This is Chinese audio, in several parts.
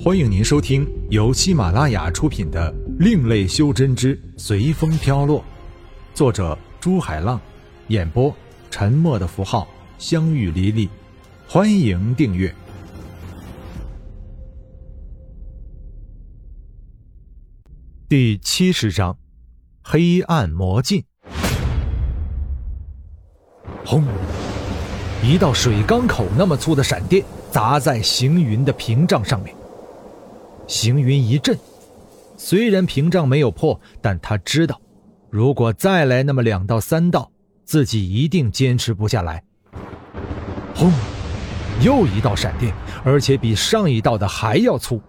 欢迎您收听由喜马拉雅出品的《另类修真之随风飘落》，作者朱海浪，演播沉默的符号、相遇离离。欢迎订阅。第七十章：黑暗魔镜。轰！一道水缸口那么粗的闪电砸在行云的屏障上面。行云一震，虽然屏障没有破，但他知道，如果再来那么两道三道，自己一定坚持不下来。轰！又一道闪电，而且比上一道的还要粗。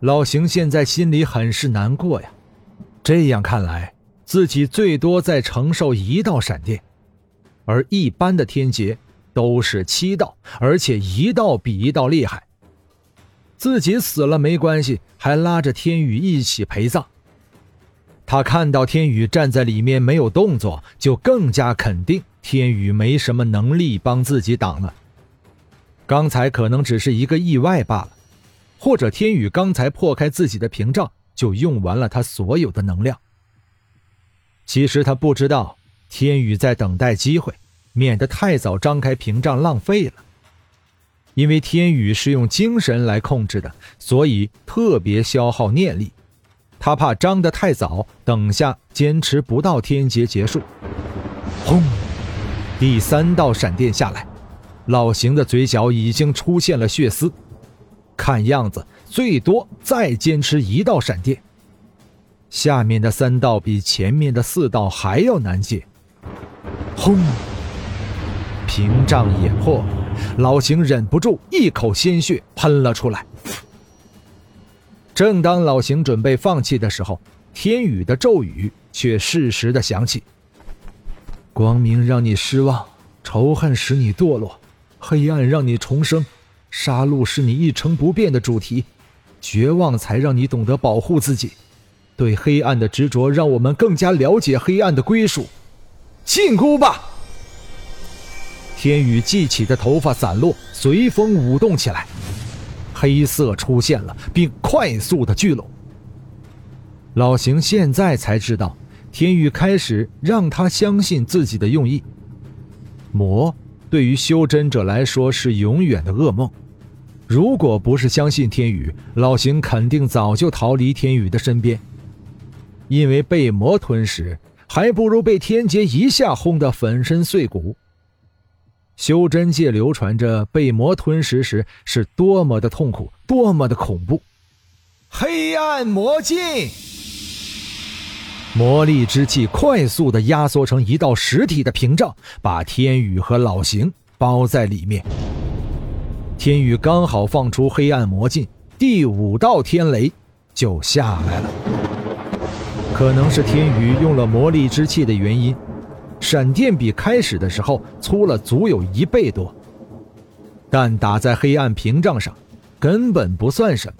老邢现在心里很是难过呀，这样看来，自己最多再承受一道闪电，而一般的天劫都是七道，而且一道比一道厉害。自己死了没关系，还拉着天宇一起陪葬。他看到天宇站在里面没有动作，就更加肯定天宇没什么能力帮自己挡了。刚才可能只是一个意外罢了，或者天宇刚才破开自己的屏障，就用完了他所有的能量。其实他不知道，天宇在等待机会，免得太早张开屏障浪费了。因为天宇是用精神来控制的，所以特别消耗念力。他怕张得太早，等下坚持不到天劫结束。轰！第三道闪电下来，老邢的嘴角已经出现了血丝。看样子最多再坚持一道闪电。下面的三道比前面的四道还要难解。轰！屏障也破了。老邢忍不住一口鲜血喷了出来。正当老邢准备放弃的时候，天宇的咒语却适时的响起：“光明让你失望，仇恨使你堕落，黑暗让你重生，杀戮是你一成不变的主题，绝望才让你懂得保护自己。对黑暗的执着，让我们更加了解黑暗的归属。进攻吧！”天宇记起的头发散落，随风舞动起来，黑色出现了，并快速的聚拢。老邢现在才知道，天宇开始让他相信自己的用意。魔对于修真者来说是永远的噩梦。如果不是相信天宇，老邢肯定早就逃离天宇的身边。因为被魔吞噬，还不如被天劫一下轰得粉身碎骨。修真界流传着被魔吞食时是多么的痛苦，多么的恐怖。黑暗魔镜，魔力之气快速的压缩成一道实体的屏障，把天宇和老邢包在里面。天宇刚好放出黑暗魔镜，第五道天雷就下来了。可能是天宇用了魔力之气的原因。闪电比开始的时候粗了足有一倍多，但打在黑暗屏障上，根本不算什么。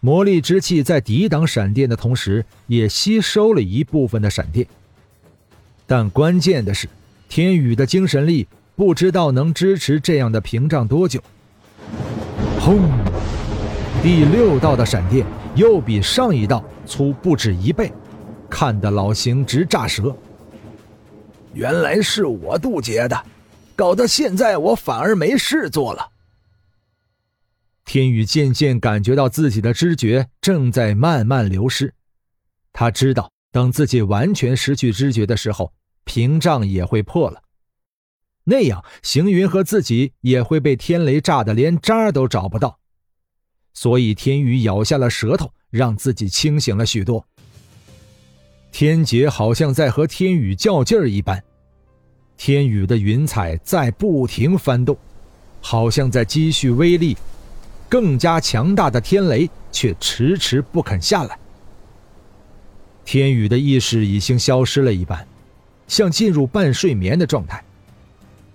魔力之气在抵挡闪电的同时，也吸收了一部分的闪电。但关键的是，天宇的精神力不知道能支持这样的屏障多久。轰！第六道的闪电又比上一道粗不止一倍，看得老邢直炸舌。原来是我渡劫的，搞得现在我反而没事做了。天宇渐渐感觉到自己的知觉正在慢慢流失，他知道等自己完全失去知觉的时候，屏障也会破了，那样行云和自己也会被天雷炸得连渣都找不到。所以天宇咬下了舌头，让自己清醒了许多。天劫好像在和天宇较劲儿一般，天宇的云彩在不停翻动，好像在积蓄威力。更加强大的天雷却迟迟不肯下来。天宇的意识已经消失了一半，像进入半睡眠的状态。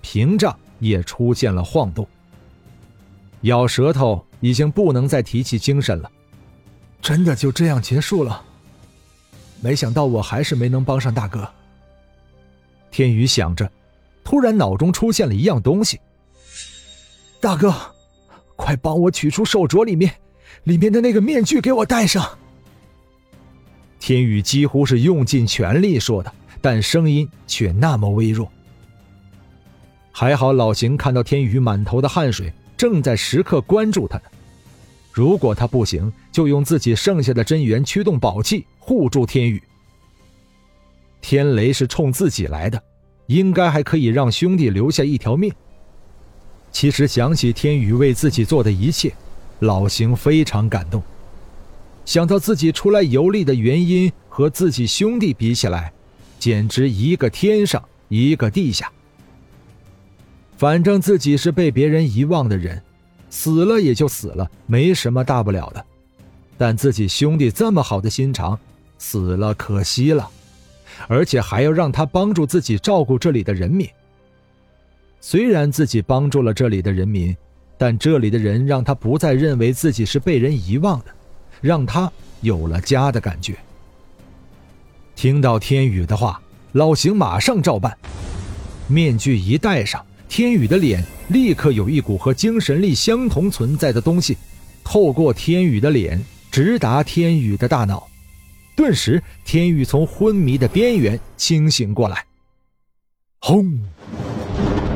屏障也出现了晃动。咬舌头已经不能再提起精神了。真的就这样结束了？没想到我还是没能帮上大哥。天宇想着，突然脑中出现了一样东西。大哥，快帮我取出手镯里面，里面的那个面具给我戴上。天宇几乎是用尽全力说的，但声音却那么微弱。还好老邢看到天宇满头的汗水，正在时刻关注他呢。如果他不行，就用自己剩下的真元驱动宝器护住天宇。天雷是冲自己来的，应该还可以让兄弟留下一条命。其实想起天宇为自己做的一切，老邢非常感动。想到自己出来游历的原因和自己兄弟比起来，简直一个天上一个地下。反正自己是被别人遗忘的人，死了也就死了，没什么大不了的。但自己兄弟这么好的心肠，死了可惜了，而且还要让他帮助自己照顾这里的人民。虽然自己帮助了这里的人民，但这里的人让他不再认为自己是被人遗忘的，让他有了家的感觉。听到天宇的话，老邢马上照办，面具一戴上。天宇的脸立刻有一股和精神力相同存在的东西，透过天宇的脸直达天宇的大脑。顿时，天宇从昏迷的边缘清醒过来。轰！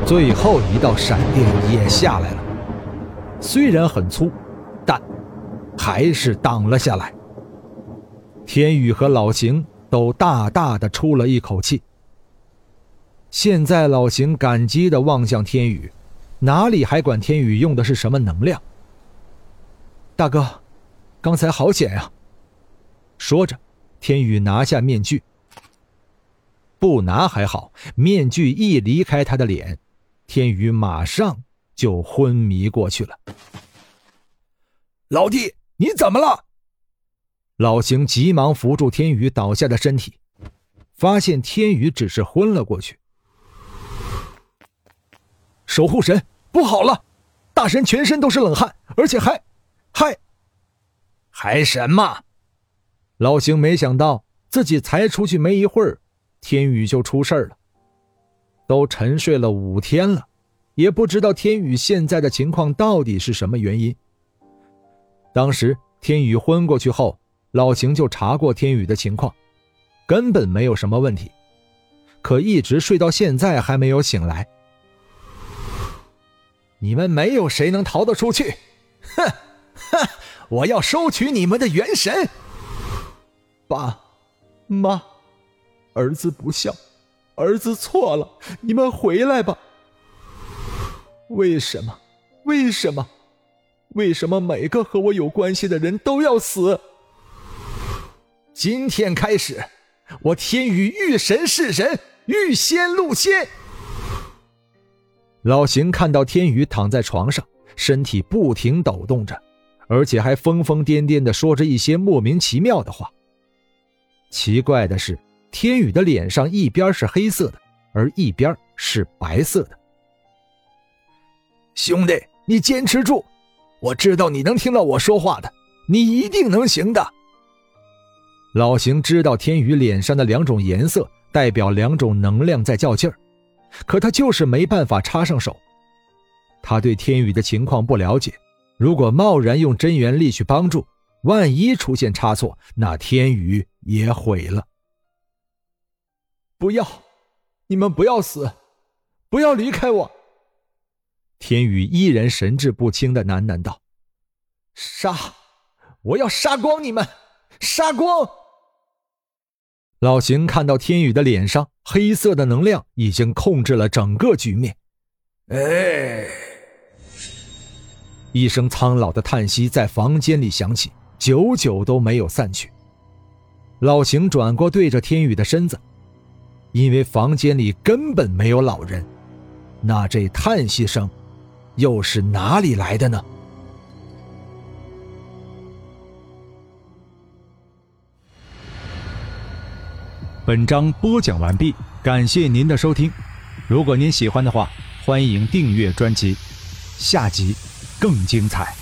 最后一道闪电也下来了，虽然很粗，但还是挡了下来。天宇和老邢都大大的出了一口气。现在老邢感激的望向天宇，哪里还管天宇用的是什么能量？大哥，刚才好险呀！说着，天宇拿下面具。不拿还好，面具一离开他的脸，天宇马上就昏迷过去了。老弟，你怎么了？老邢急忙扶住天宇倒下的身体，发现天宇只是昏了过去。守护神，不好了！大神全身都是冷汗，而且还，还，还什么？老邢没想到自己才出去没一会儿，天宇就出事了。都沉睡了五天了，也不知道天宇现在的情况到底是什么原因。当时天宇昏过去后，老邢就查过天宇的情况，根本没有什么问题，可一直睡到现在还没有醒来。你们没有谁能逃得出去！哼，哼！我要收取你们的元神。爸，妈，儿子不孝，儿子错了，你们回来吧。为什么？为什么？为什么每个和我有关系的人都要死？今天开始，我天宇遇神是神，遇仙路仙。老邢看到天宇躺在床上，身体不停抖动着，而且还疯疯癫癫的说着一些莫名其妙的话。奇怪的是，天宇的脸上一边是黑色的，而一边是白色的。兄弟，你坚持住！我知道你能听到我说话的，你一定能行的。老邢知道天宇脸上的两种颜色代表两种能量在较劲儿。可他就是没办法插上手，他对天宇的情况不了解，如果贸然用真元力去帮助，万一出现差错，那天宇也毁了。不要，你们不要死，不要离开我。天宇依然神志不清的喃喃道：“杀，我要杀光你们，杀光！”老邢看到天宇的脸上黑色的能量已经控制了整个局面。哎，一声苍老的叹息在房间里响起，久久都没有散去。老邢转过对着天宇的身子，因为房间里根本没有老人，那这叹息声又是哪里来的呢？本章播讲完毕，感谢您的收听。如果您喜欢的话，欢迎订阅专辑，下集更精彩。